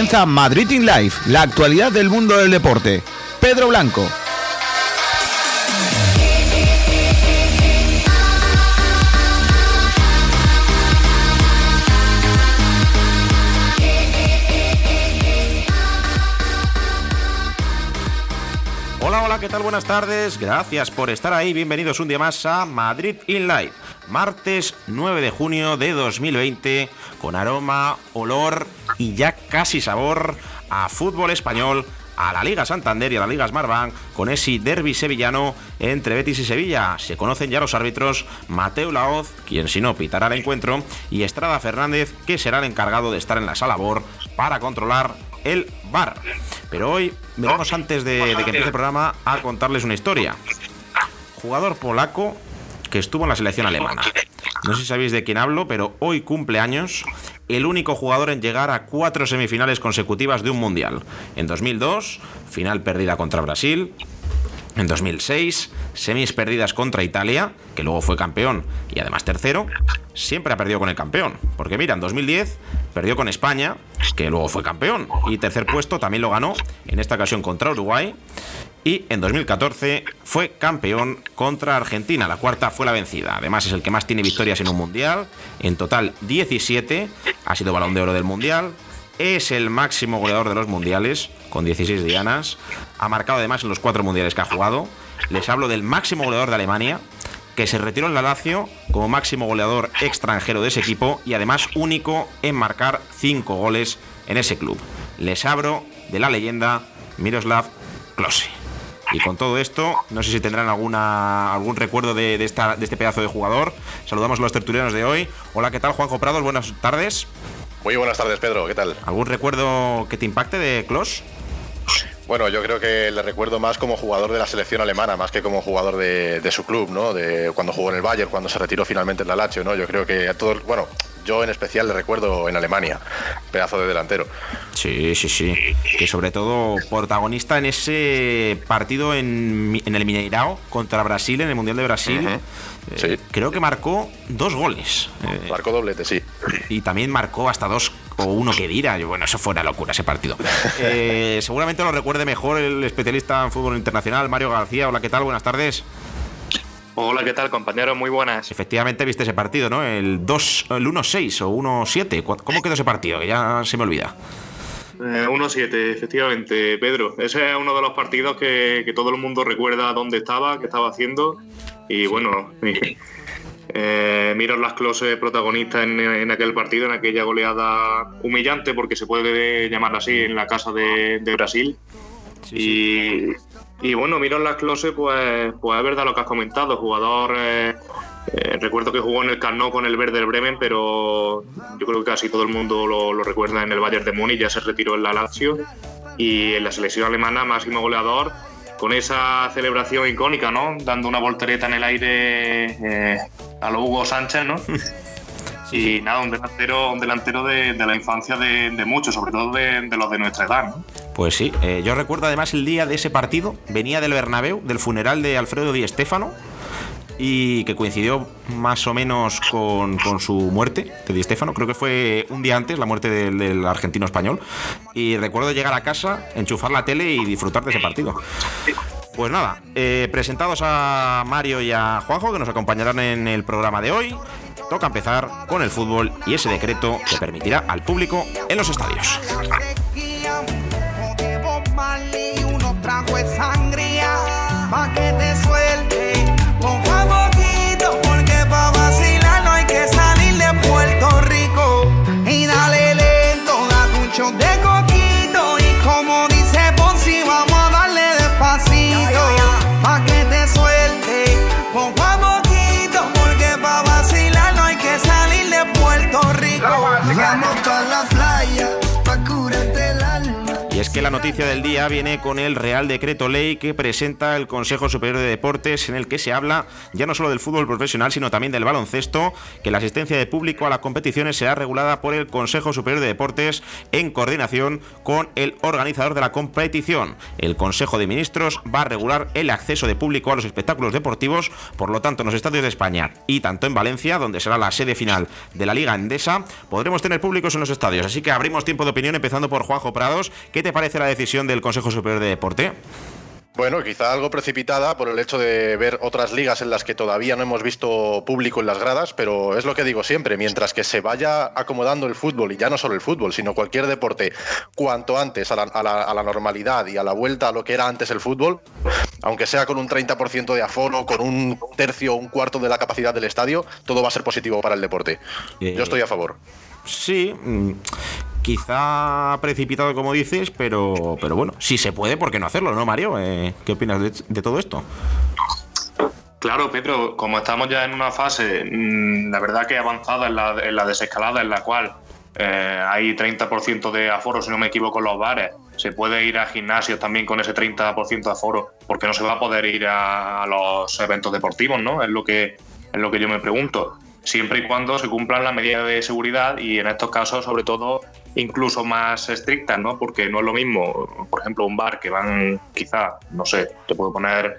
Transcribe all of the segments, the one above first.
comienza Madrid in Life, la actualidad del mundo del deporte. Pedro Blanco. Hola, hola, ¿qué tal? Buenas tardes. Gracias por estar ahí. Bienvenidos un día más a Madrid in Live. Martes 9 de junio de 2020, con aroma, olor y ya casi sabor a fútbol español, a la Liga Santander y a la Liga Smartbank con ese derby sevillano entre Betis y Sevilla. Se conocen ya los árbitros Mateo Laoz, quien si no pitará el encuentro, y Estrada Fernández, que será el encargado de estar en la sala BOR para controlar el bar. Pero hoy vamos antes de, de que empiece el programa a contarles una historia. Jugador polaco que estuvo en la selección alemana. No sé si sabéis de quién hablo, pero hoy cumple años el único jugador en llegar a cuatro semifinales consecutivas de un mundial. En 2002, final perdida contra Brasil. En 2006, semis perdidas contra Italia, que luego fue campeón y además tercero. Siempre ha perdido con el campeón. Porque mira, en 2010 perdió con España, que luego fue campeón. Y tercer puesto también lo ganó, en esta ocasión contra Uruguay. Y en 2014 fue campeón contra Argentina. La cuarta fue la vencida. Además es el que más tiene victorias en un mundial. En total 17. Ha sido balón de oro del mundial. Es el máximo goleador de los mundiales, con 16 dianas. Ha marcado además en los cuatro mundiales que ha jugado. Les hablo del máximo goleador de Alemania, que se retiró en la Lazio como máximo goleador extranjero de ese equipo y además único en marcar cinco goles en ese club. Les abro de la leyenda Miroslav Klose. Y con todo esto, no sé si tendrán alguna, algún recuerdo de, de, esta, de este pedazo de jugador. Saludamos a los tertulianos de hoy. Hola, ¿qué tal? Juanjo Prados, buenas tardes. Muy buenas tardes, Pedro, ¿qué tal? ¿Algún recuerdo que te impacte de Klos? Bueno, yo creo que le recuerdo más como jugador de la selección alemana, más que como jugador de, de, su club, ¿no? De cuando jugó en el Bayern, cuando se retiró finalmente en la Lazio, ¿no? Yo creo que a todos, bueno, yo en especial le recuerdo en Alemania, pedazo de delantero. Sí, sí, sí. Que sobre todo protagonista en ese partido en, en el Mineirao contra Brasil, en el Mundial de Brasil. Uh -huh. Sí. Eh, creo que marcó dos goles. Eh, marcó doblete, sí. Y también marcó hasta dos o uno que dirá. Bueno, eso fue una locura ese partido. eh, seguramente lo recuerde mejor el especialista en fútbol internacional, Mario García. Hola, ¿qué tal? Buenas tardes. Hola, ¿qué tal, compañeros? Muy buenas. Efectivamente viste ese partido, ¿no? El 2, el 1-6 o 1-7. ¿Cómo quedó ese partido? Que ya se me olvida. Eh, 1-7, efectivamente, Pedro. Ese es uno de los partidos que, que, todo el mundo recuerda dónde estaba, qué estaba haciendo. Y bueno, eh, Miroslav Klose protagonista en, en, aquel partido, en aquella goleada humillante, porque se puede llamar así, en la casa de, de Brasil. Sí, y, sí. Y, bueno, Miroslav Klose, pues, pues es verdad lo que has comentado, jugador... Eh, eh, recuerdo que jugó en el Camp con el Werder Bremen, pero yo creo que casi todo el mundo lo, lo recuerda en el Bayern de Múnich, ya se retiró en la Lazio y en la selección alemana máximo goleador con esa celebración icónica, ¿no? Dando una voltereta en el aire eh, a lo Hugo Sánchez, ¿no? Y nada, un delantero, un delantero de, de la infancia de, de, muchos, sobre todo de, de, los de nuestra edad. ¿no? Pues sí, eh, yo recuerdo además el día de ese partido, venía del Bernabéu, del funeral de Alfredo Di Stéfano, y que coincidió más o menos con, su muerte de Di Stéfano. Creo que fue un día antes la muerte del, del, argentino español. Y recuerdo llegar a casa, enchufar la tele y disfrutar de ese partido. Pues nada, eh, presentados a Mario y a Juanjo, que nos acompañarán en el programa de hoy. Toca empezar con el fútbol y ese decreto que permitirá al público en los estadios. De noticia del día viene con el Real Decreto Ley que presenta el Consejo Superior de Deportes en el que se habla ya no solo del fútbol profesional sino también del baloncesto, que la asistencia de público a las competiciones será regulada por el Consejo Superior de Deportes en coordinación con el organizador de la competición. El Consejo de Ministros va a regular el acceso de público a los espectáculos deportivos, por lo tanto en los estadios de España y tanto en Valencia, donde será la sede final de la Liga Endesa, podremos tener públicos en los estadios. Así que abrimos tiempo de opinión empezando por Juanjo Prados. ¿Qué te parece la decisión del Consejo Superior de Deporte? Bueno, quizá algo precipitada por el hecho de ver otras ligas en las que todavía no hemos visto público en las gradas, pero es lo que digo siempre, mientras que se vaya acomodando el fútbol, y ya no solo el fútbol, sino cualquier deporte, cuanto antes a la, a la normalidad y a la vuelta a lo que era antes el fútbol, aunque sea con un 30% de aforo, con un tercio o un cuarto de la capacidad del estadio, todo va a ser positivo para el deporte. Eh, Yo estoy a favor. Sí, mm, quizá precipitado como dices, pero, pero bueno, si se puede, ¿por qué no hacerlo, no, Mario? Eh, ¿Qué opinas de, todo esto? Claro, Pedro, como estamos ya en una fase, mm, la verdad que avanzada en la, en la desescalada, en la cual eh, hay 30% de aforo, si no me equivoco, en los bares, se puede ir a gimnasios también con ese 30% de aforo, porque no se va a poder ir a, a los eventos deportivos, ¿no? Es lo que, es lo que yo me pregunto. Siempre y cuando se cumplan las medidas de seguridad y en estos casos, sobre todo, incluso más estrictas, ¿no? Porque no es lo mismo, por ejemplo, un bar que van quizá, no sé, te puedo poner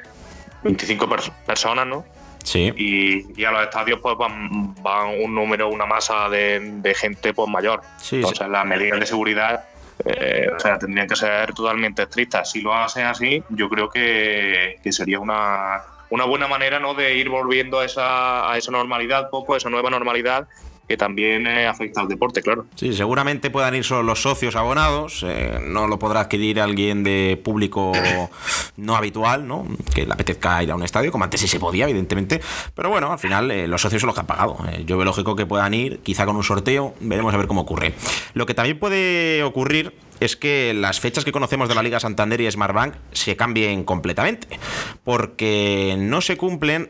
25 pers- personas, ¿no? Sí. Y, y a los estadios pues van, van un número, una masa de, de gente pues mayor. Sí, Entonces las medidas de seguridad eh, o sea, tendrían que ser totalmente estrictas. Si lo hacen así, yo creo que, que sería una, una buena manera ¿no? de ir volviendo a esa, a esa normalidad, poco, a esa nueva normalidad que también eh, afecta al deporte, claro. Sí, seguramente puedan ir solo los socios abonados, eh, no lo podrá adquirir alguien de público no habitual, ¿no? Que le apetezca ir a un estadio, como antes sí se podía, evidentemente. Pero bueno, al final eh, los socios son los que han pagado. Yo veo lógico que puedan ir, quizá con un sorteo, veremos a ver cómo ocurre. Lo que también puede ocurrir es que las fechas que conocemos de la Liga Santander y Smartbank se cambien completamente, porque no se cumplen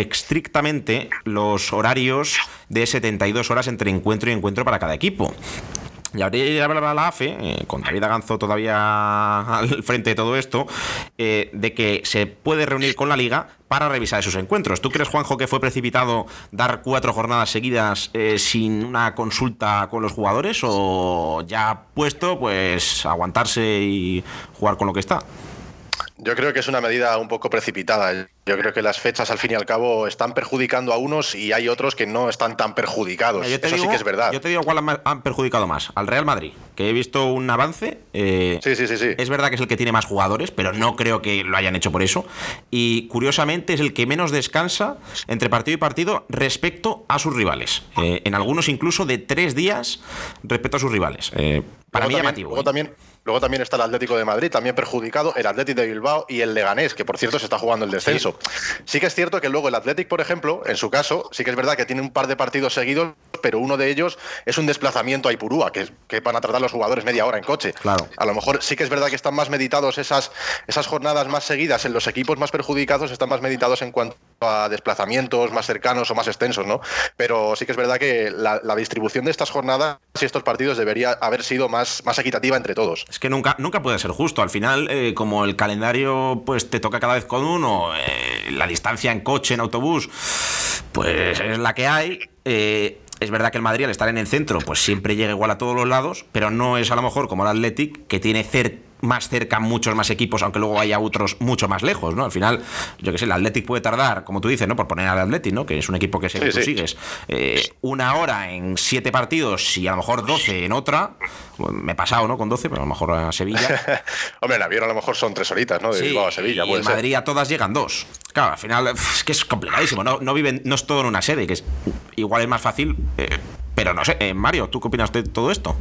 estrictamente los horarios de 72 horas entre encuentro y encuentro para cada equipo. Y hablaba la AFE, eh, con David Aganzo todavía al frente de todo esto, eh, de que se puede reunir con la liga para revisar esos encuentros. ¿Tú crees, Juanjo, que fue precipitado dar cuatro jornadas seguidas eh, sin una consulta con los jugadores? ¿O ya puesto, pues aguantarse y jugar con lo que está? Yo creo que es una medida un poco precipitada. Yo creo que las fechas, al fin y al cabo, están perjudicando a unos y hay otros que no están tan perjudicados. Eso digo- sí que es verdad. Yo te digo cuál han- perjudicado más. Al Real Madrid, que he visto un avance. eh, Sí, sí, sí, sí. Es verdad que es el que tiene más jugadores, pero no creo que lo hayan hecho por eso. Y curiosamente es el que menos descansa entre partido y partido respecto a sus rivales. Eh, en algunos incluso de tres días respecto a sus rivales. Eh, para mí luego, también, llamativo. luego, ¿eh? también, luego también está el Atlético de Madrid, también perjudicado, el Atlético de Bilbao y el Leganés, que por cierto se está jugando el descenso. Sí. que es cierto que luego el Atlético, por ejemplo, en su caso, sí que es verdad que tiene un par de partidos seguidos, pero uno de ellos es un desplazamiento a Ipurúa, que, que van a tratar los jugadores media hora en coche. Claro. A lo mejor sí que es verdad que están más meditados esas, esas jornadas más seguidas en los equipos más perjudicados, están más meditados en cuanto a desplazamientos más cercanos o más extensos, ¿no? Pero sí que es verdad que la, distribución de estas jornadas y estos partidos debería haber sido más, más equitativa entre todos. Es que nunca, nunca puede ser justo. Al final, eh, como el calendario pues te toca cada vez con uno, eh, la distancia en coche, en autobús, pues es la que hay. Eh, es verdad que el Madrid al estar en el centro, pues siempre llega igual a todos los lados, pero no es a lo mejor como el Athletic, que tiene cer- más cerca muchos más equipos, aunque luego haya otros mucho más lejos, ¿no? Al final, yo que sé, el Athletic puede tardar, como tú dices, ¿no? Por poner al Athletic, ¿no? Que es un equipo que sé que Sí, tú sí. sigues, eh, una hora en siete partidos y a lo mejor 12 en otra. Me he pasado, ¿no? Con 12, pero a lo mejor a Sevilla. Hombre, en avión a lo mejor son tres horitas, ¿no? De Sí, Bilbao a Sevilla, y puede en ser. Madrid a todas llegan dos. Claro, al final es que es complicadísimo. No, no viven, no es todo en una sede, que es igual es más fácil. eh, pero no sé, eh, Mario, ¿tú qué opinas de todo esto?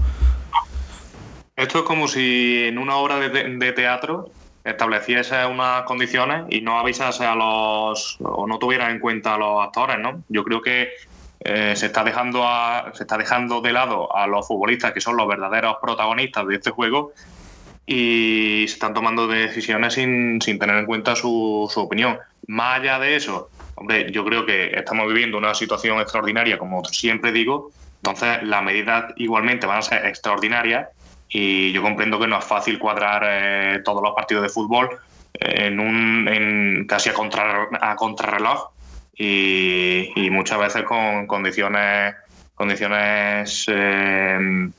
Esto es como si en una obra de, te- de teatro estableciese unas condiciones y no avisase a los o no tuviera en cuenta a los actores, ¿no? Yo creo que eh, se está dejando a- se está dejando de lado a los futbolistas que son los verdaderos protagonistas de este juego y se están tomando decisiones sin, sin tener en cuenta su, su opinión. Más allá de eso, hombre, yo creo que estamos viviendo una situación extraordinaria, como siempre digo, entonces las medidas igualmente van a ser extraordinarias y yo comprendo que no es fácil cuadrar eh, todos los partidos de fútbol en un en casi a, contra, a contrarreloj y, muchas veces con condiciones condiciones eh,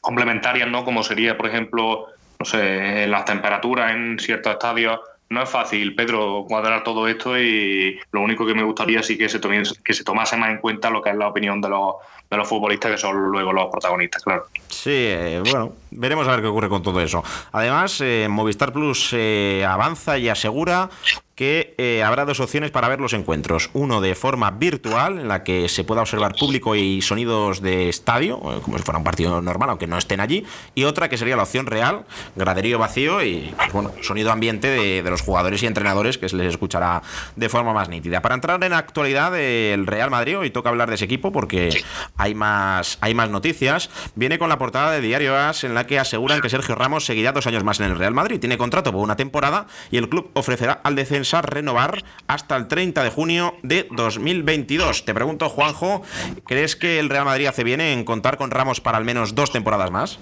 complementarias, ¿no? Como sería, por ejemplo, no sé, las temperaturas en ciertos estadios. No es fácil, Pedro, cuadrar todo esto y lo único que me gustaría sí que se, que se tomase más en cuenta lo que es la opinión de los, de los futbolistas que son luego los protagonistas, claro. Sí, eh, bueno, veremos a ver qué ocurre con todo eso. Además, eh, Movistar Plus eh, avanza y asegura que eh, habrá dos opciones para ver los encuentros. Uno de forma virtual, en la que se pueda observar público y sonidos de estadio, como si fuera un partido normal, aunque no estén allí. Y otra que sería la opción real, graderío vacío y pues, bueno, sonido ambiente de, de, los jugadores y entrenadores que se les escuchará de forma más nítida. Para entrar en la actualidad del Real Madrid, hoy toca hablar de ese equipo porque hay más, hay más noticias. Viene con la portada de Diario As en la que aseguran que Sergio Ramos seguirá dos años más en el Real Madrid. Tiene contrato por una temporada y el club ofrecerá al descenso renovar hasta el 30 de junio de 2022. Te pregunto, Juanjo, ¿crees que el Real Madrid hace bien en contar con Ramos para al menos dos temporadas más?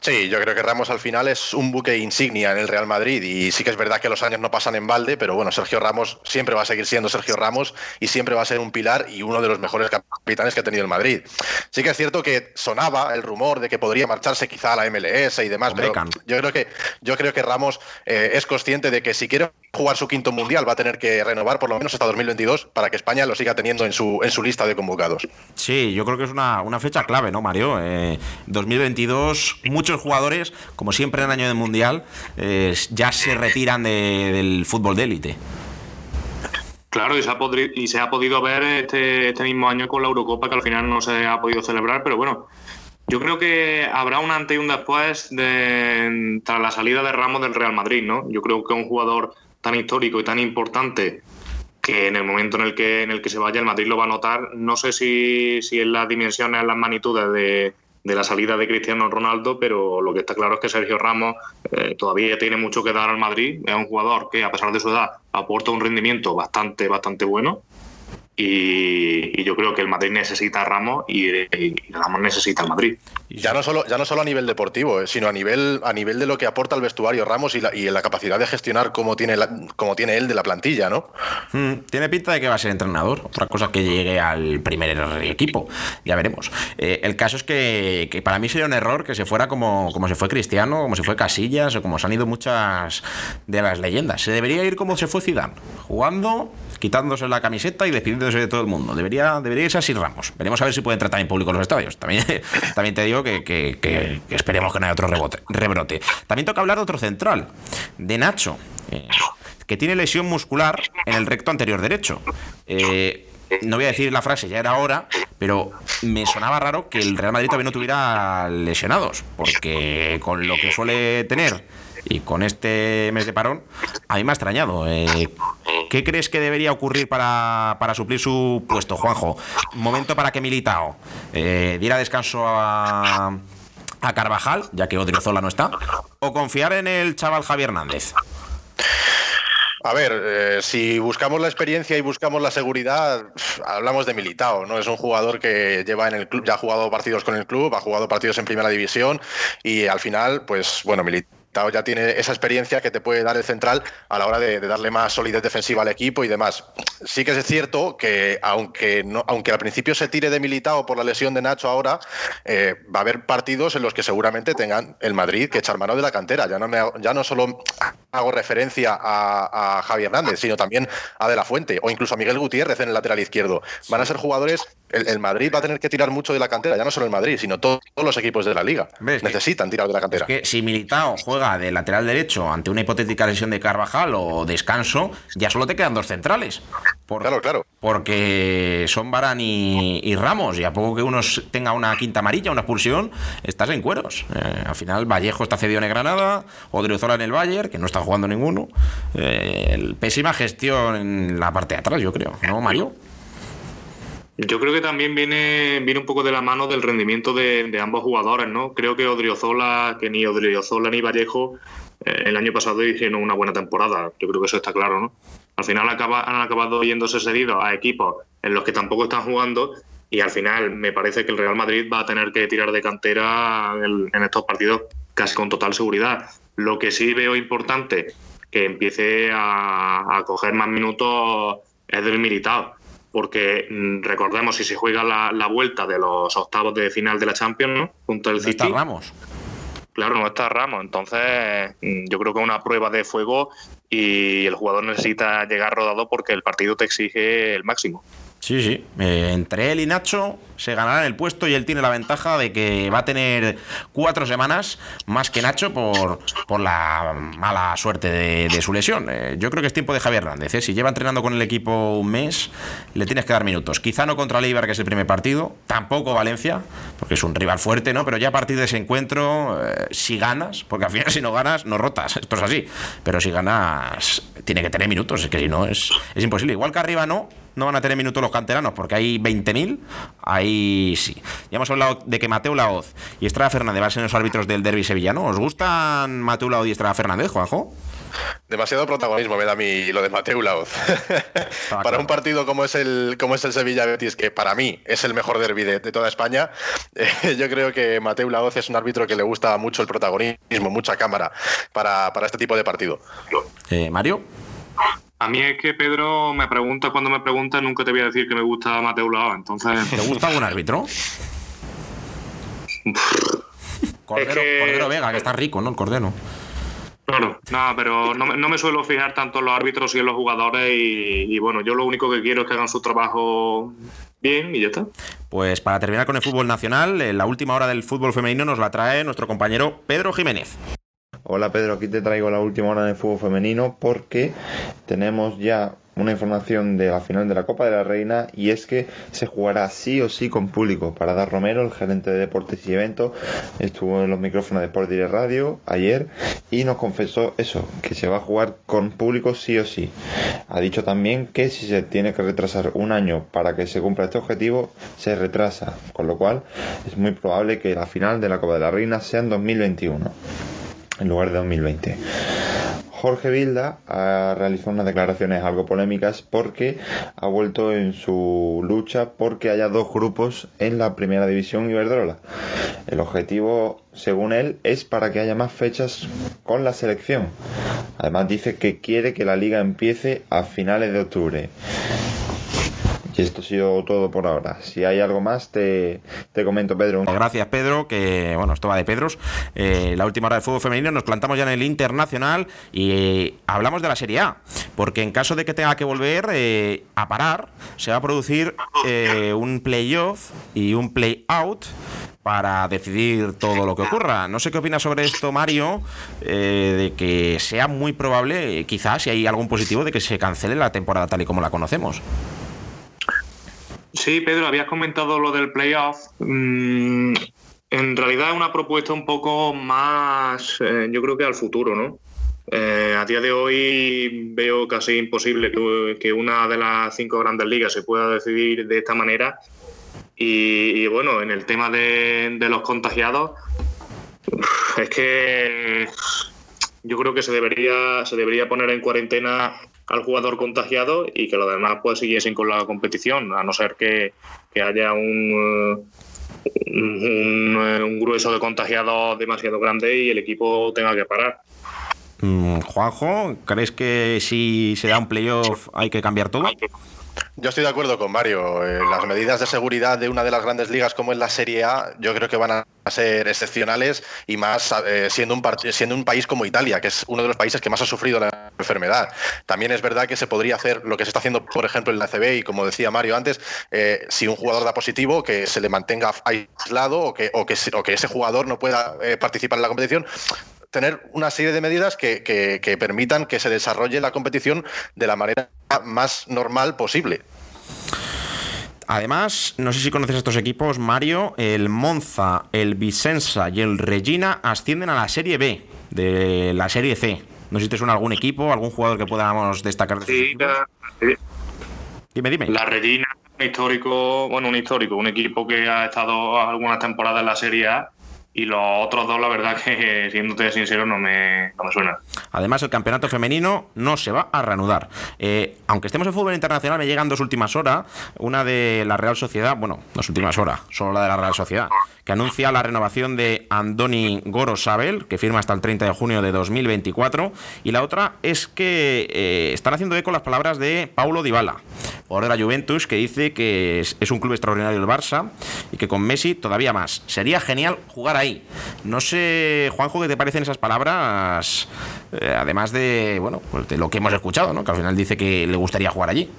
Sí, yo creo que Ramos al final es un buque insignia en el Real Madrid y sí que es verdad que los años no pasan en balde, pero bueno, Sergio Ramos siempre va a seguir siendo Sergio Ramos y siempre va a ser un pilar y uno de los mejores capitanes que ha tenido el Madrid. Sí que es cierto que sonaba el rumor de que podría marcharse quizá a la MLS y demás, pero yo creo que yo creo que Ramos eh, es consciente de que si quiere jugar su quinto mundial va a tener que renovar por lo menos hasta 2022 para que España lo siga teniendo en su, en su lista de convocados. Sí, yo creo que es una, una fecha clave, ¿no, Mario? Eh, 2022, muchos jugadores, como siempre en el año del mundial, eh, ya se retiran de, del fútbol de élite. Claro, y se, ha podido, y se ha podido ver este, este mismo año con la Eurocopa, que al final no se ha podido celebrar, pero bueno, yo creo que habrá un antes y un después de, tras la salida de Ramos del Real Madrid, ¿no? Yo creo que un jugador tan histórico y tan importante que en el momento en el que, en el que se vaya el Madrid lo va a notar. No sé si, si en las dimensiones, en las magnitudes de, de, la salida de Cristiano Ronaldo, pero lo que está claro es que Sergio Ramos eh, todavía tiene mucho que dar al Madrid. Es un jugador que, a pesar de su edad, aporta un rendimiento bastante, bastante bueno. Y, yo creo que el Madrid necesita a Ramos y, y, Ramos necesita al Madrid. Ya no solo, ya no solo a nivel deportivo, eh, sino a nivel, a nivel de lo que aporta el vestuario Ramos y la, y la capacidad de gestionar como tiene, la, como tiene él de la plantilla, ¿no? Mm, tiene pinta de que va a ser entrenador. Otra cosa que llegue al primer equipo. Ya veremos. Eh, el caso es que, que, para mí sería un error que se fuera como, como se fue Cristiano, como se fue Casillas o como se han ido muchas de las leyendas. Se debería ir como se fue Zidane, jugando quitándose la camiseta y despidiéndose de todo el mundo. Debería, debería irse así Ramos. Veremos a ver si puede entrar también público en los estadios. También, también te digo que, que, esperemos que no haya otro rebote, rebrote. También toca hablar de otro central, de Nacho, eh, que tiene lesión muscular en el recto anterior derecho. Eh, no voy a decir la frase, ya era hora, pero me sonaba raro que el Real Madrid todavía no tuviera lesionados, porque con lo que suele tener y con este mes de parón, a mí me ha extrañado. Eh, ¿Qué crees que debería ocurrir para, para, suplir su puesto, Juanjo? Momento para que Militao eh, diera descanso a, a Carvajal, ya que Odriozola no está, o confiar en el chaval Javier Hernández. A ver, eh, si buscamos la experiencia y buscamos la seguridad, hablamos de Militao, ¿no? Es un jugador que lleva en el club, ya ha jugado partidos con el club, ha jugado partidos en primera división y al final, pues bueno, Militao ya tiene esa experiencia que te puede dar el central a la hora de, de, darle más solidez defensiva al equipo y demás. Sí que es cierto que aunque, no, aunque al principio se tire de Militao por la lesión de Nacho ahora, eh, va a haber partidos en los que seguramente tengan el Madrid que echar mano de la cantera. Ya no, me, ya no solo hago referencia a, a Javi Hernández, sino también a De La Fuente o incluso a Miguel Gutiérrez en el lateral izquierdo. Van a ser jugadores, el, el Madrid va a tener que tirar mucho de la cantera, ya no solo el Madrid, sino todo, todos los equipos de la liga. ¿Ves? Necesitan tirar de la cantera. Es que si Militao juega de lateral derecho ante una hipotética lesión de Carvajal o descanso, ya solo te quedan dos centrales. Por, claro, claro. Porque son Barán y, y, Ramos, y a poco que uno tenga una quinta amarilla, una expulsión, estás en cueros. Eh, al final, Vallejo está cedido en el Granada, Odriozola en el Bayern, que no está jugando ninguno. Eh, pésima gestión en la parte de atrás, yo creo, ¿no, Mario? Yo creo que también viene, viene un poco de la mano del rendimiento de, ambos jugadores, ¿no? Creo que Odriozola, que ni Odriozola ni Vallejo eh, el año pasado hicieron una buena temporada. Yo creo que eso está claro, ¿no? Al final han acabado yéndose cedidos a equipos en los que tampoco están jugando y al final me parece que el Real Madrid va a tener que tirar de cantera en, en estos partidos casi con total seguridad. Lo que sí veo importante que empiece a, a coger más minutos es del Militao. Porque mm, recordemos, si se juega la, la vuelta de los octavos de final de la Champions, ¿no? Junto al ¿Dónde City. está Ramos? Claro, no está Ramos. Entonces, mm, yo creo que es una prueba de fuego y el jugador necesita llegar rodado porque el partido te exige el máximo. Sí, sí. Eh, entre él y Nacho se ganarán el puesto y él tiene la ventaja de que va a tener cuatro semanas más que Nacho por, por la mala suerte de, su lesión. Eh, yo creo que es tiempo de Javier Hernández. ¿eh? Si lleva entrenando con el equipo un mes, le tienes que dar minutos. Quizá no contra Leibar, que es el primer partido, tampoco Valencia, porque es un rival fuerte, ¿no? Pero ya a partir de ese encuentro, si ganas, porque al final si no ganas, no rotas. Esto es así. Pero si ganas, tiene que tener minutos, es que si no, es, es imposible. Igual que arriba no, no van a tener minutos los canteranos porque hay 20.000, ahí sí. Ya hemos hablado de que Mateo Laoz y Estrada Fernández van a ser los árbitros del derby sevillano. ¿Os gustan Mateo Laoz y Estrada Fernández, Juanjo? Demasiado protagonismo me da a mí lo de Mateu Laoz. para claro. un partido como es el como es el Sevilla Betis, que para mí es el mejor derby de, de toda España, eh, yo creo que Mateu Laoz es un árbitro que le gusta mucho el protagonismo, mucha cámara para, para este tipo de partido. Eh, Mario. A mí es que Pedro me pregunta, cuando me pregunta, nunca te voy a decir que me gusta Mateo Lao. Entonces, ¿Te gusta algún árbitro? Cordero, Es que- Cordero Vega, que está rico, ¿no? El Cordero. Claro, nada, pero no, me- no me suelo fijar tanto en los árbitros y en los jugadores y, y bueno, yo lo único que quiero es que hagan su trabajo bien y ya está. Pues para terminar con el fútbol nacional, eh, la última hora del fútbol femenino nos la trae nuestro compañero Pedro Jiménez. Hola Pedro, aquí te traigo la última hora de fútbol femenino porque tenemos ya una información de la final de la Copa de la Reina y es que se jugará sí o sí con público. Para dar Romero, el gerente de deportes y eventos, estuvo en los micrófonos de Sport Direct Radio ayer y nos confesó eso, que se va a jugar con público sí o sí. Ha dicho también que si se tiene que retrasar un año para que se cumpla este objetivo, se retrasa, con lo cual es muy probable que la final de la Copa de la Reina sea en 2021 en lugar de 2020. Jorge Vilda ha realizado unas declaraciones algo polémicas porque ha vuelto en su lucha porque haya dos grupos en la primera división Iberdrola. El objetivo, según él, es para que haya más fechas con la selección. Además dice que quiere que la liga empiece a finales de octubre. Y esto ha sido todo por ahora. Si hay algo más, te, te comento, Pedro. Gracias, Pedro, que bueno, esto va de Pedros. Eh, la última hora del fútbol femenino nos plantamos ya en el internacional y eh, hablamos de la Serie A, porque en caso de que tenga que volver eh, a parar, se va a producir eh, un playoff y un play-out para decidir todo lo que ocurra. No sé qué opinas sobre esto, Mario, de que sea muy probable, quizás, si hay algún positivo, de que se cancele la temporada tal y como la conocemos. Sí, Pedro, habías comentado lo del playoff. Mm, en realidad es una propuesta un poco más, eh, yo creo que al futuro, ¿no? Eh, a día de hoy veo casi imposible que, una de las cinco grandes ligas se pueda decidir de esta manera. Y, bueno, en el tema de, de los contagiados, es que yo creo que se debería, se debería poner en cuarentena al jugador contagiado y que los demás pues siguiesen con la competición, a no ser que, que haya un, eh, un, un grueso de contagiados demasiado grande y el equipo tenga que parar. Mm, Juanjo, ¿crees que si se da un playoff hay que cambiar todo? Yo estoy de acuerdo con Mario. Eh, las medidas de seguridad de una de las grandes ligas como es la Serie A, yo creo que van a ser excepcionales y más eh, siendo, un país como Italia, que es uno de los países que más ha sufrido la enfermedad. También es verdad que se podría hacer lo que se está haciendo, por ejemplo, en la CB y como decía Mario antes, eh, si un jugador da positivo, que se le mantenga aislado o que, o que, ese jugador no pueda participar en la competición tener una serie de medidas que, que- que permitan que se desarrolle la competición de la manera más normal posible. Además, no sé si conoces a estos equipos, Mario, el Monza, el Vicenza y el Regina ascienden a la Serie B de la Serie C. No sé si te suena algún equipo, algún jugador que podamos destacar de Sí, la, Dime, dime. la Regina, un histórico, bueno, un histórico, un equipo que ha estado algunas temporadas en la Serie A y los otros dos, la verdad que, siéndote sincero, no me, no me suenan. Además, el campeonato femenino no se va a reanudar. Eh, aunque estemos en fútbol internacional, me llegan dos últimas horas. Una de la Real Sociedad, bueno, dos últimas horas, solo la de la Real Sociedad, que anuncia la renovación de Andoni Gorosabel, que firma hasta el 30 de junio de 2024. Y la otra es que eh, están haciendo eco las palabras de Paulo Dybala, jugador de la Juventus, que dice que es, es un club extraordinario el Barça y que con Messi todavía más. Sería genial jugar ahí no sé, Juanjo, ¿qué te parecen esas palabras? Eh, además de, bueno, pues de lo que hemos escuchado, ¿no? Que al final dice que le gustaría jugar allí.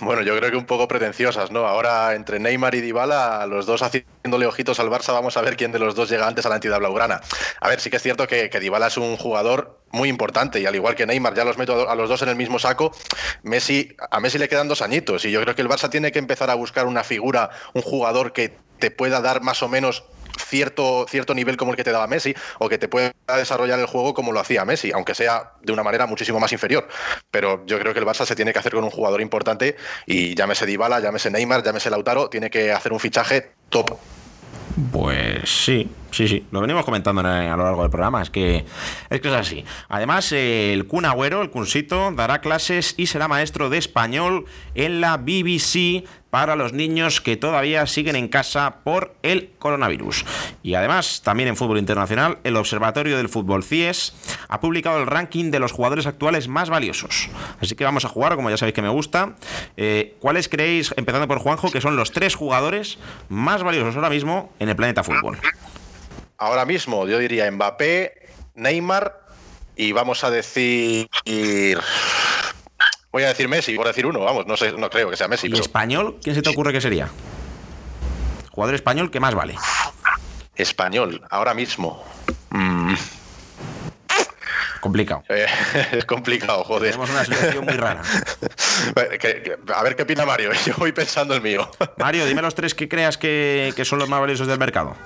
Bueno, yo creo que un poco pretenciosas, ¿no? Ahora entre Neymar y Dybala, los dos haciéndole ojitos al Barça, vamos a ver quién de los dos llega antes a la entidad blaugrana. A ver, sí que es cierto que, que Dybala es un jugador muy importante y al igual que Neymar, ya los meto a los dos en el mismo saco, Messi, a Messi le quedan dos añitos y yo creo que el Barça tiene que empezar a buscar una figura, un jugador que te pueda dar más o menos cierto, cierto nivel como el que te daba Messi o que te pueda desarrollar el juego como lo hacía Messi, aunque sea de una manera muchísimo más inferior. Pero yo creo que el Barça se tiene que hacer con un jugador importante y llámese Dybala, llámese Neymar, llámese Lautaro, tiene que hacer un fichaje top. Pues sí, sí, sí. Lo venimos comentando a lo largo del programa. Es que es, que es así. Además, el Kun Agüero, el Kunsito, dará clases y será maestro de español en la BBC para los niños que todavía siguen en casa por el coronavirus. Y además, también en fútbol internacional, el Observatorio del Fútbol CIES ha publicado el ranking de los jugadores actuales más valiosos. Así que vamos a jugar, como ya sabéis que me gusta. Eh, ¿Cuáles creéis, empezando por Juanjo, que son los tres jugadores más valiosos ahora mismo en el planeta fútbol? Ahora mismo yo diría Mbappé, Neymar y vamos a decir Voy a decir Messi, por decir uno, vamos, no sé, no creo que sea Messi. ¿Y español? ¿Quién se te ocurre que sería? Jugador español que más vale. Español, ahora mismo. Mm. Complicado. Eh, es complicado, joder. Tenemos una situación muy rara. a ver qué opina Mario. Yo voy pensando el mío. Mario, dime los tres que creas que, que son los más valiosos del mercado.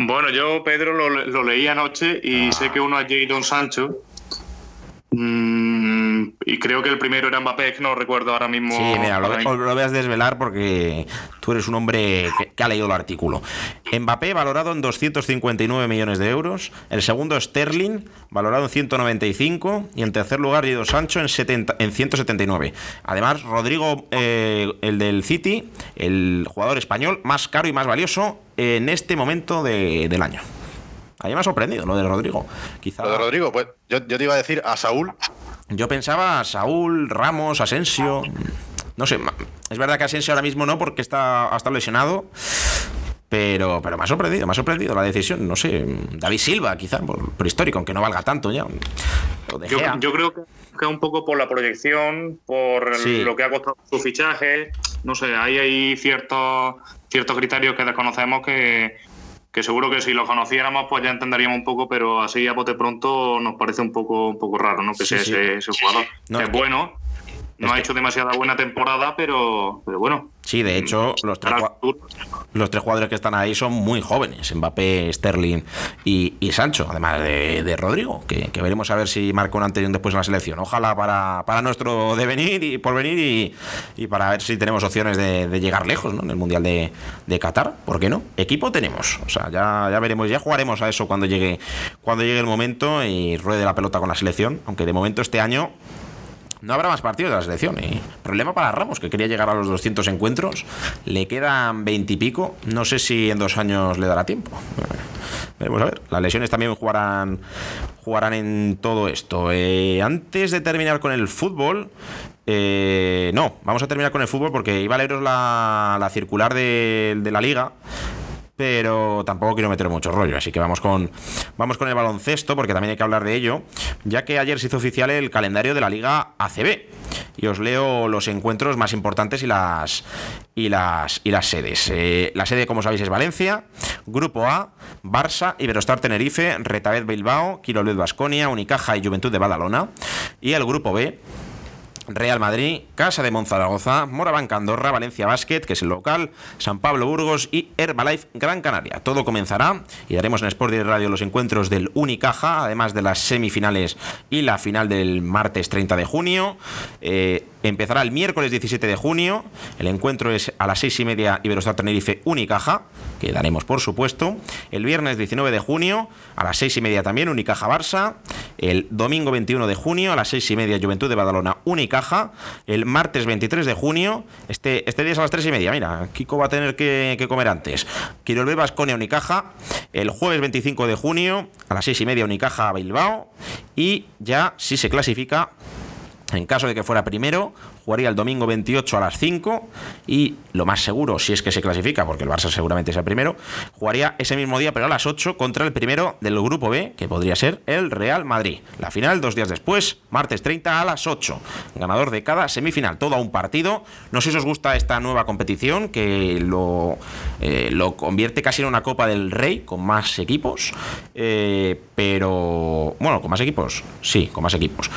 Bueno, yo, Pedro, lo, lo leí anoche y sé que uno es Jadon Sancho. Mm, y creo que el primero era Mbappé, que no recuerdo ahora mismo. Sí, mira, lo, lo, voy a desvelar porque tú eres un hombre que, que, ha leído el artículo. Mbappé valorado en 259 millones de euros. El segundo Sterling, valorado en 195. Y en tercer lugar, Guido Sancho en, 70, en 179. Además, Rodrigo, eh, el del City, el jugador español más caro y más valioso en este momento de, del año. A mí me ha sorprendido lo de Rodrigo. Quizá... Lo de Rodrigo, pues yo, yo, te iba a decir a Saúl. Yo pensaba a Saúl, Ramos, Asensio. No sé, es verdad que Asensio ahora mismo no, porque está, ha estado lesionado. Pero, pero me ha sorprendido, me ha sorprendido la decisión. No sé, David Silva, quizá, por, por histórico, aunque no valga tanto ya. Yo, yo, creo que un poco por la proyección, por sí. lo que ha costado su fichaje. No sé, ahí hay ciertos, ciertos criterios que desconocemos que, que seguro que si lo conociéramos pues ya entenderíamos un poco, pero así a bote pronto nos parece un poco un poco raro, ¿no? Que sí, sea sí. Ese, ese, jugador. No, es, bueno, no es ha que... hecho demasiada buena temporada, pero, pero bueno. Sí, de hecho, los tres, los tres jugadores que están ahí son muy jóvenes: Mbappé, Sterling y, y Sancho, además de, de Rodrigo, que, que, veremos a ver si marca un antes y un después en la selección. Ojalá para, para nuestro devenir y porvenir y, y para ver si tenemos opciones de, de llegar lejos ¿no? en el Mundial de, de, Qatar. ¿Por qué no? Equipo tenemos. O sea, ya, ya veremos, ya jugaremos a eso cuando llegue, cuando llegue el momento y ruede la pelota con la selección. Aunque de momento este año no habrá más partidos de la selección. Y problema para Ramos, que quería llegar a los 200 encuentros. Le quedan 20 y pico. No sé si en dos años le dará tiempo. Veremos a ver. Las lesiones también jugarán, jugarán en todo esto. Eh, antes de terminar con el fútbol. Eh, no, vamos a terminar con el fútbol porque iba a leeros la, la circular de la liga pero tampoco quiero meter mucho rollo, así que vamos con, vamos con el baloncesto, porque también hay que hablar de ello, ya que ayer se hizo oficial el calendario de la Liga ACB. Y os leo los encuentros más importantes y las, y las, y las sedes. Eh, la sede, como sabéis, es Valencia, Grupo A, Barça, Iberostar Tenerife, Retabet Bilbao, Quirolet Basconia, Unicaja y Juventud de Badalona. Y el Grupo B, Real Madrid, Casa de Monzaragoza, Morabanca Andorra, Valencia Basket, que es el local, San Pablo Burgos y Herbalife Gran Canaria. Todo comenzará y daremos en Sport Direct Radio los encuentros del Unicaja, además de las semifinales y la final del martes 30 de junio. Eh, empezará el miércoles 17 de junio. El encuentro es a las 6 y media Iberostar Tenerife Unicaja, que daremos por supuesto. El viernes 19 de junio a las 6 y media también Unicaja Barça. El domingo 21 de junio a las 6 y media Juventud de Badalona Unicaja. El martes 23 de junio, este, este día es a las 3 y media. Mira, Kiko va a tener que, comer antes. Quirolbe Basconia Unicaja. El jueves 25 de junio a las 6 y media Unicaja Bilbao. Y ya, si se clasifica, en caso de que fuera primero, jugaría el domingo 28 a las 5 y lo más seguro, si es que se clasifica, porque el Barça seguramente es el primero, jugaría ese mismo día, pero a las 8 contra el primero del grupo B, que podría ser el Real Madrid. La final dos días después, martes 30 a las 8. Ganador de cada semifinal, todo a un partido. No sé si os gusta esta nueva competición, que lo, eh, lo convierte casi en una Copa del Rey, con más equipos, eh, pero... Bueno, con más equipos, sí, con más equipos.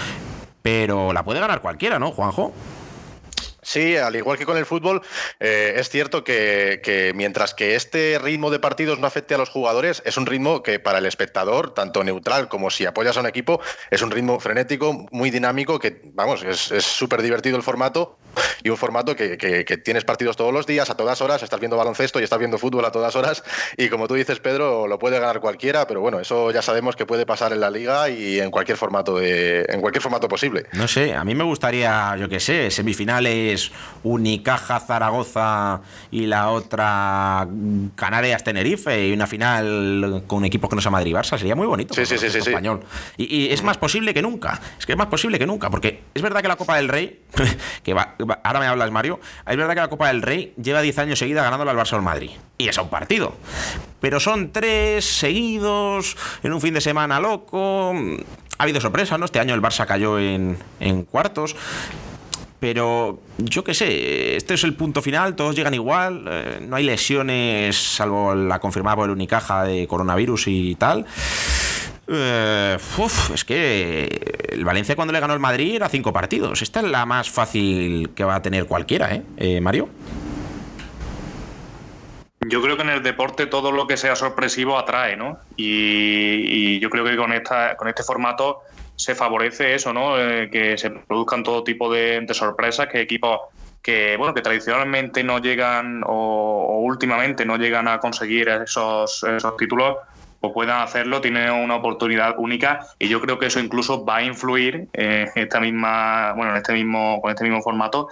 Pero la puede ganar cualquiera, ¿no, Juanjo? Sí, al igual que con el fútbol, eh, es cierto que, mientras que este ritmo de partidos no afecte a los jugadores, es un ritmo que para el espectador, tanto neutral como si apoyas a un equipo, es un ritmo frenético, muy dinámico, que vamos, es súper divertido el formato y un formato que, que, que, tienes partidos todos los días, a todas horas, estás viendo baloncesto y estás viendo fútbol a todas horas y como tú dices, Pedro, lo puede ganar cualquiera, pero bueno, eso ya sabemos que puede pasar en la liga y en cualquier formato de, en cualquier formato posible. No sé, a mí me gustaría, yo qué sé, semifinales Unicaja Zaragoza y la otra Canarias Tenerife y una final con equipos que no sea Madrid Barça. Sería muy bonito sí, sí, sí, español. Y, y, es más posible que nunca es que es más posible que nunca porque es verdad que la Copa del Rey que va, va, ahora me hablas Mario es verdad que la Copa del Rey lleva 10 años seguida ganándole al Barça al Madrid y es a un partido. Pero son tres seguidos en un fin de semana loco. Ha habido sorpresas, ¿no? Este año el Barça cayó en, en cuartos pero yo qué sé, este es el punto final, todos llegan igual, eh, no hay lesiones, salvo la confirmada por el Unicaja de coronavirus y tal. Eh, es que el Valencia cuando le ganó el Madrid era cinco partidos. Esta es la más fácil que va a tener cualquiera, ¿eh, eh Mario? Yo creo que en el deporte todo lo que sea sorpresivo atrae, ¿no? Y, y yo creo que con, esta, con este formato se favorece eso, ¿no? Eh, que se produzcan todo tipo de, de, sorpresas, que equipos que, bueno, que tradicionalmente no llegan o, o últimamente no llegan a conseguir esos, esos títulos, pues puedan hacerlo, tienen una oportunidad única y yo creo que eso incluso va a influir en esta misma, bueno, en este mismo, con este mismo formato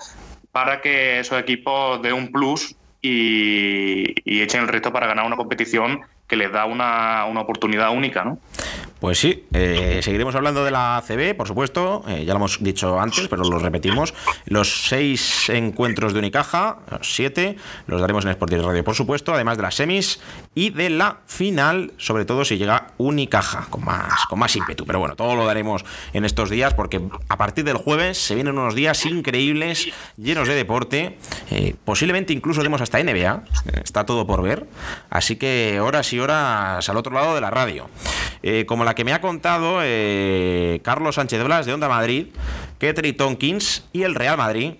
para que esos equipos den un plus y, y echen el resto para ganar una competición que les da una, una oportunidad única, ¿no? Pues sí, eh, seguiremos hablando de la ACB, por supuesto, eh, ya lo hemos dicho antes, pero lo repetimos. Los seis encuentros de Unicaja, siete, los daremos en Sport Radio, por supuesto, además de las semis y de la final, sobre todo si llega Unicaja, con más, con más ímpetu. Pero bueno, todo lo daremos en estos días, porque a partir del jueves se vienen unos días increíbles, llenos de deporte, eh, posiblemente incluso demos hasta NBA, está todo por ver, así que horas y horas al otro lado de la radio. Como la que me ha contado eh, Carlos Sánchez Blas de Onda Madrid, que Terry Tompkins y el Real Madrid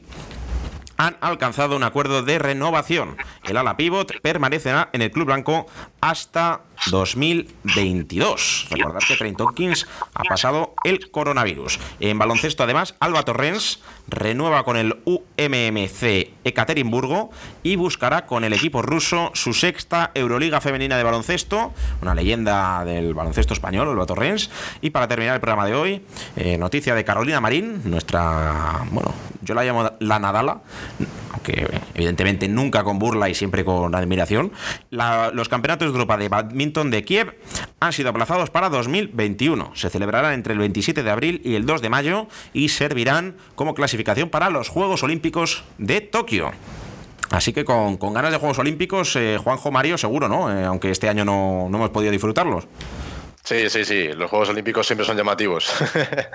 han alcanzado un acuerdo de renovación. El ala pivot permanecerá en el club blanco hasta 2022. Recordad que Trent Tompkins ha pasado el coronavirus. En baloncesto, además, Alba Torrens renueva con el UMMC Ekaterimburgo y buscará con el equipo ruso su sexta Euroliga femenina de baloncesto, una leyenda del baloncesto español, Alba Torrens. Y para terminar el programa de hoy, eh, noticia de Carolina Marín, nuestra, bueno, yo la llamo la Nadala, aunque evidentemente nunca con burla y siempre con admiración. La, los campeonatos de Europa de badminton de Kiev han sido aplazados para 2021. Se celebrarán entre el 27 de abril y el 2 de mayo y servirán como clasificación para los Juegos Olímpicos de Tokio. Así que con, ganas de Juegos Olímpicos, eh, Juanjo Mario seguro, ¿no? Eh, aunque este año no, no hemos podido disfrutarlos. Sí, sí, sí. Los Juegos Olímpicos siempre son llamativos.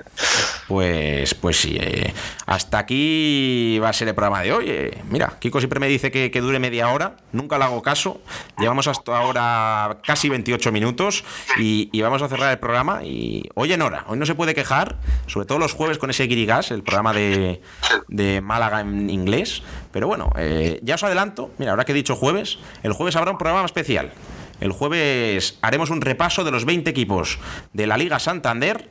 pues, pues sí. Eh, hasta aquí va a ser el programa de hoy. Eh, mira, Kiko siempre me dice que, que, dure media hora. Nunca le hago caso. Llevamos hasta ahora casi 28 minutos y, y, vamos a cerrar el programa. Y hoy en hora. Hoy no se puede quejar. Sobre todo los jueves con ese Guirigas, el programa de, de Málaga en inglés. Pero bueno, eh, ya os adelanto. Mira, ahora que he dicho jueves, el jueves habrá un programa especial. El jueves haremos un repaso de los 20 equipos de la Liga Santander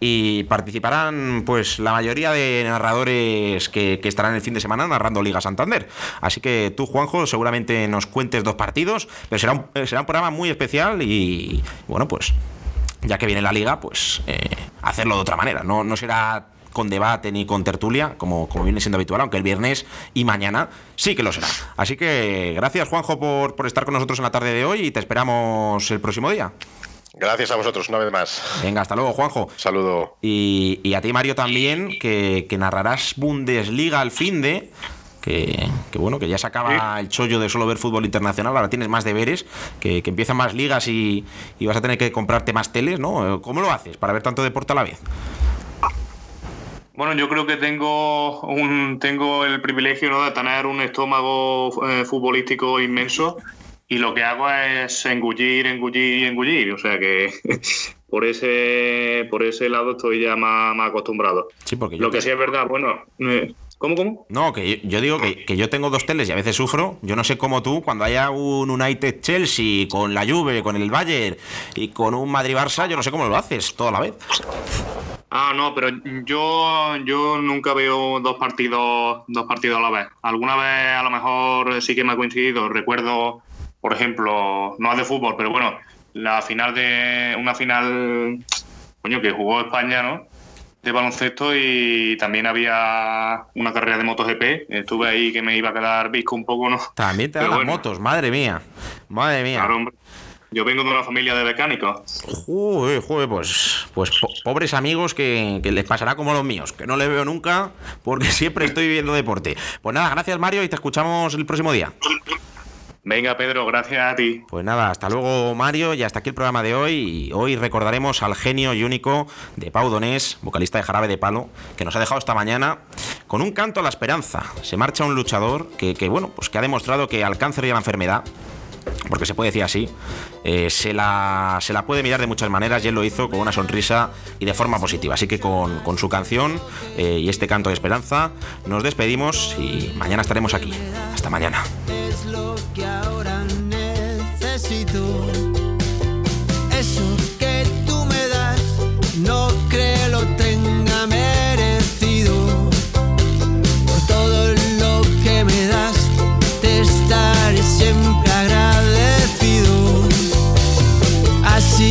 y participarán pues la mayoría de narradores que, estarán el fin de semana narrando Liga Santander. Así que tú, Juanjo, seguramente nos cuentes dos partidos, pero será un, eh, será un programa muy especial y bueno, pues ya que viene la liga, pues eh, hacerlo de otra manera. No, no será con debate ni con tertulia, como, como viene siendo habitual, aunque el viernes y mañana sí que lo será. Así que gracias, Juanjo, por, por estar con nosotros en la tarde de hoy y te esperamos el próximo día. Gracias a vosotros, una vez más. Venga, hasta luego, Juanjo. Saludo. Y, y a ti, Mario, también, que, que narrarás Bundesliga al fin de. Que, que bueno, que ya se acaba el chollo de solo ver fútbol internacional, ahora tienes más deberes, que, que empiezan más ligas y, y vas a tener que comprarte más teles, ¿no? ¿Cómo lo haces para ver tanto deporte a la vez? Bueno, yo creo que tengo un tengo el privilegio ¿no? de tener un estómago eh, futbolístico inmenso y lo que hago es engullir, engullir y engullir. O sea que por ese por ese lado estoy ya más, más acostumbrado. Sí, porque Lo te- que sí es verdad, bueno, eh, ¿cómo, cómo? No, que yo, yo digo que, que yo tengo dos teles y a veces sufro. Yo no sé cómo tú, cuando haya un United Chelsea, con la Juve, con el Bayern y con un Madrid Barça, yo no sé cómo lo haces toda la vez. Ah, no, pero yo, yo nunca veo dos partidos, dos partidos a la vez. Alguna vez a lo mejor sí que me ha coincidido. Recuerdo, por ejemplo, no es de fútbol, pero bueno, la final de. una final coño, que jugó España, ¿no? De baloncesto y también había una carrera de MotoGP. Estuve ahí que me iba a quedar visco un poco, ¿no? También te dan bueno. motos, madre mía. Madre mía. Claro, hombre. Yo vengo de una familia de mecánicos. Joder, joder, pues, pues po- pobres amigos que, que les pasará como los míos, que no les veo nunca porque siempre estoy viviendo deporte. Pues nada, gracias Mario y te escuchamos el próximo día. Venga, Pedro, gracias a ti. Pues nada, hasta luego Mario y hasta aquí el programa de hoy. Y hoy recordaremos al genio y único de Pau Donés, vocalista de Jarabe de Palo, que nos ha dejado esta mañana con un canto a la esperanza. Se marcha un luchador que, que, bueno, pues que ha demostrado que al cáncer y a la enfermedad porque se puede decir así, eh, se, la, se la puede mirar de muchas maneras y él lo hizo con una sonrisa y de forma positiva. Así que con, con su canción eh, y este canto de esperanza nos despedimos y mañana estaremos aquí. Hasta mañana.